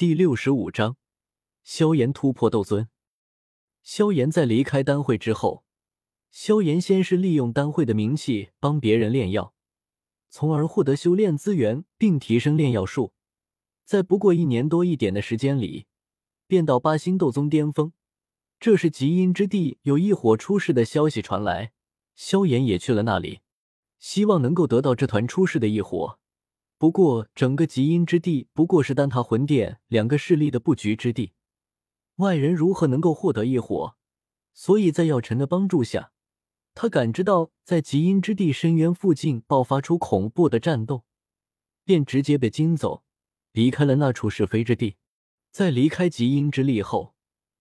第六十五章，萧炎突破斗尊。萧炎在离开丹会之后，萧炎先是利用丹会的名气帮别人炼药，从而获得修炼资源，并提升炼药术。在不过一年多一点的时间里，便到八星斗宗巅峰。这是极阴之地有一火出世的消息传来，萧炎也去了那里，希望能够得到这团出世的异火。不过，整个极阴之地不过是丹塔魂殿两个势力的布局之地，外人如何能够获得异火？所以在药尘的帮助下，他感知到在极阴之地深渊附近爆发出恐怖的战斗，便直接被惊走，离开了那处是非之地。在离开极阴之力后，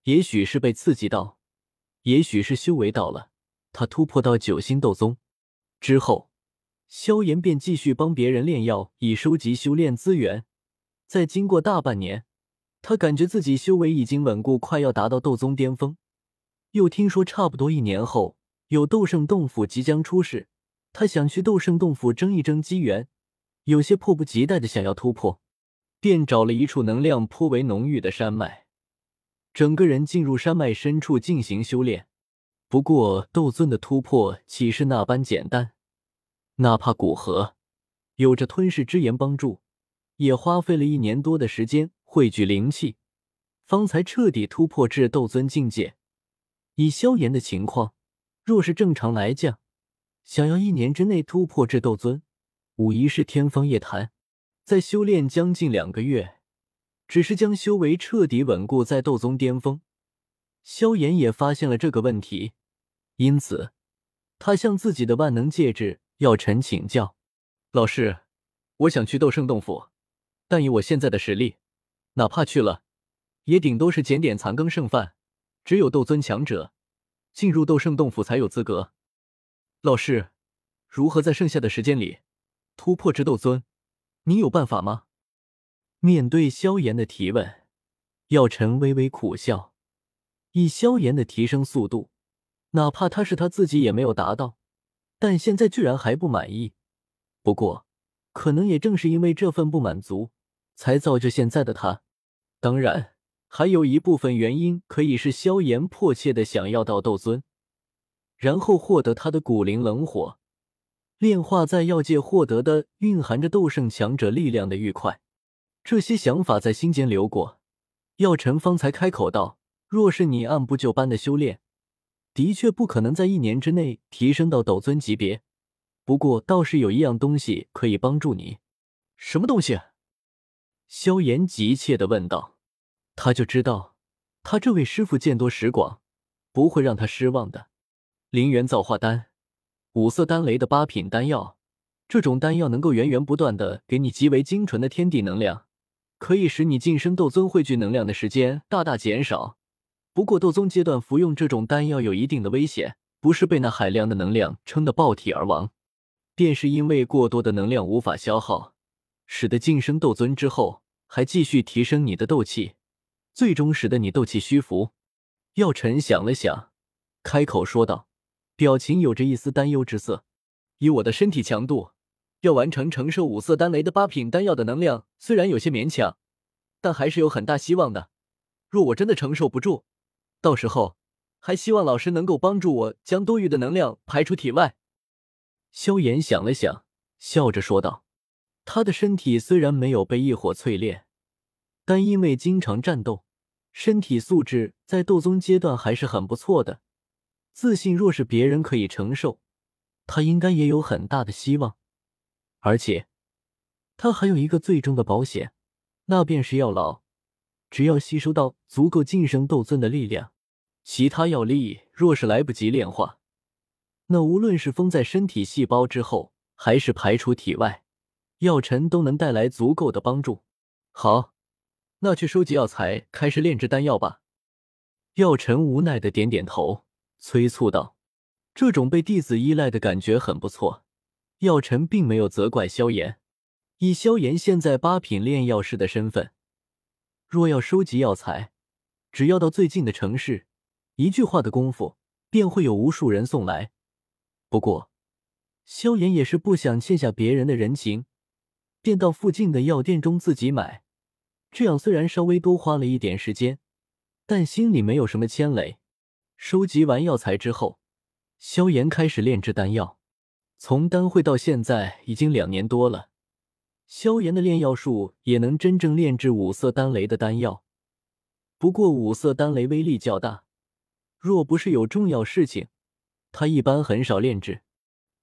也许是被刺激到，也许是修为到了，他突破到九星斗宗之后。萧炎便继续帮别人炼药，以收集修炼资源。在经过大半年，他感觉自己修为已经稳固，快要达到斗宗巅峰。又听说差不多一年后有斗圣洞府即将出世，他想去斗圣洞府争一争机缘，有些迫不及待的想要突破，便找了一处能量颇为浓郁的山脉，整个人进入山脉深处进行修炼。不过斗尊的突破岂是那般简单？哪怕古河有着吞噬之炎帮助，也花费了一年多的时间汇聚灵气，方才彻底突破至斗尊境界。以萧炎的情况，若是正常来讲，想要一年之内突破至斗尊，无疑是天方夜谭。在修炼将近两个月，只是将修为彻底稳固在斗宗巅峰。萧炎也发现了这个问题，因此他向自己的万能戒指。药尘请教老师：“我想去斗圣洞府，但以我现在的实力，哪怕去了，也顶多是捡点残羹剩饭。只有斗尊强者进入斗圣洞府才有资格。老师，如何在剩下的时间里突破至斗尊？你有办法吗？”面对萧炎的提问，药尘微微苦笑。以萧炎的提升速度，哪怕他是他自己也没有达到。但现在居然还不满意，不过，可能也正是因为这份不满足，才造就现在的他。当然，还有一部分原因可以是萧炎迫切的想要到斗尊，然后获得他的古灵冷火，炼化在药界获得的蕴含着斗圣强者力量的玉块。这些想法在心间流过，药尘方才开口道：“若是你按部就班的修炼。”的确不可能在一年之内提升到斗尊级别，不过倒是有一样东西可以帮助你。什么东西？萧炎急切的问道。他就知道，他这位师傅见多识广，不会让他失望的。灵元造化丹，五色丹雷的八品丹药。这种丹药能够源源不断的给你极为精纯的天地能量，可以使你晋升斗尊汇聚能量的时间大大减少。不过，斗宗阶段服用这种丹药有一定的危险，不是被那海量的能量撑得爆体而亡，便是因为过多的能量无法消耗，使得晋升斗尊之后还继续提升你的斗气，最终使得你斗气虚浮。药尘想了想，开口说道，表情有着一丝担忧之色：“以我的身体强度，要完成承受五色丹雷的八品丹药的能量，虽然有些勉强，但还是有很大希望的。若我真的承受不住，”到时候，还希望老师能够帮助我将多余的能量排出体外。萧炎想了想，笑着说道：“他的身体虽然没有被异火淬炼，但因为经常战斗，身体素质在斗宗阶段还是很不错的。自信若是别人可以承受，他应该也有很大的希望。而且，他还有一个最终的保险，那便是药老。”只要吸收到足够晋升斗尊的力量，其他药力若是来不及炼化，那无论是封在身体细胞之后，还是排出体外，药尘都能带来足够的帮助。好，那去收集药材，开始炼制丹药吧。药尘无奈的点点头，催促道：“这种被弟子依赖的感觉很不错。”药尘并没有责怪萧炎，以萧炎现在八品炼药师的身份。若要收集药材，只要到最近的城市，一句话的功夫，便会有无数人送来。不过，萧炎也是不想欠下别人的人情，便到附近的药店中自己买。这样虽然稍微多花了一点时间，但心里没有什么牵累。收集完药材之后，萧炎开始炼制丹药。从丹会到现在已经两年多了，萧炎的炼药术也能真正炼制五色丹雷的丹药。不过五色丹雷威力较大，若不是有重要事情，他一般很少炼制。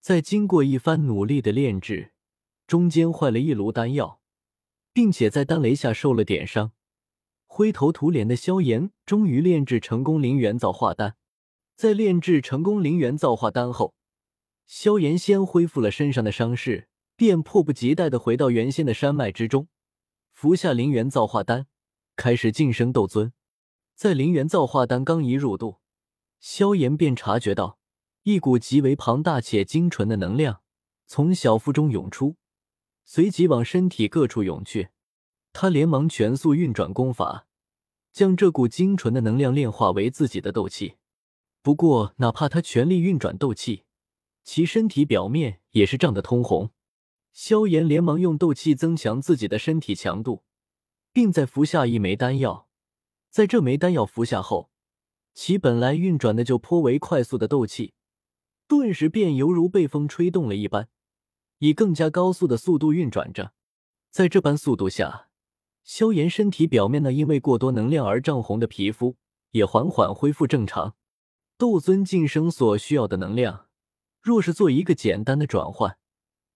在经过一番努力的炼制，中间坏了一炉丹药，并且在丹雷下受了点伤，灰头土脸的萧炎终于炼制成功灵元造化丹。在炼制成功灵元造化丹后，萧炎先恢复了身上的伤势，便迫不及待的回到原先的山脉之中，服下灵元造化丹，开始晋升斗尊。在灵元造化丹刚一入肚，萧炎便察觉到一股极为庞大且精纯的能量从小腹中涌出，随即往身体各处涌去。他连忙全速运转功法，将这股精纯的能量炼化为自己的斗气。不过，哪怕他全力运转斗气，其身体表面也是涨得通红。萧炎连忙用斗气增强自己的身体强度，并再服下一枚丹药。在这枚丹药服下后，其本来运转的就颇为快速的斗气，顿时便犹如被风吹动了一般，以更加高速的速度运转着。在这般速度下，萧炎身体表面那因为过多能量而涨红的皮肤也缓缓恢复正常。斗尊晋升所需要的能量。若是做一个简单的转换，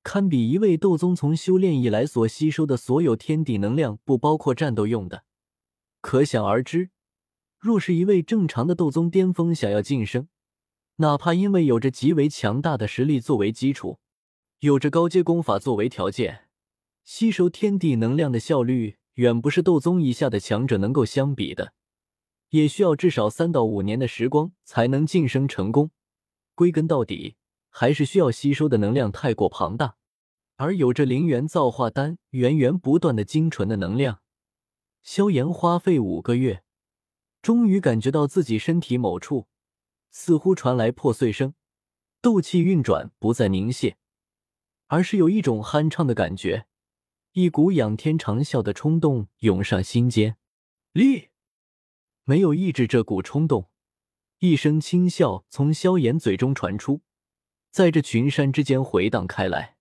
堪比一位斗宗从修炼以来所吸收的所有天地能量，不包括战斗用的。可想而知，若是一位正常的斗宗巅峰想要晋升，哪怕因为有着极为强大的实力作为基础，有着高阶功法作为条件，吸收天地能量的效率远不是斗宗以下的强者能够相比的，也需要至少三到五年的时光才能晋升成功。归根到底。还是需要吸收的能量太过庞大，而有着灵元造化丹源源不断的精纯的能量，萧炎花费五个月，终于感觉到自己身体某处似乎传来破碎声，斗气运转不再凝懈，而是有一种酣畅的感觉，一股仰天长啸的冲动涌上心间。力没有抑制这股冲动，一声轻笑从萧炎嘴中传出。在这群山之间回荡开来。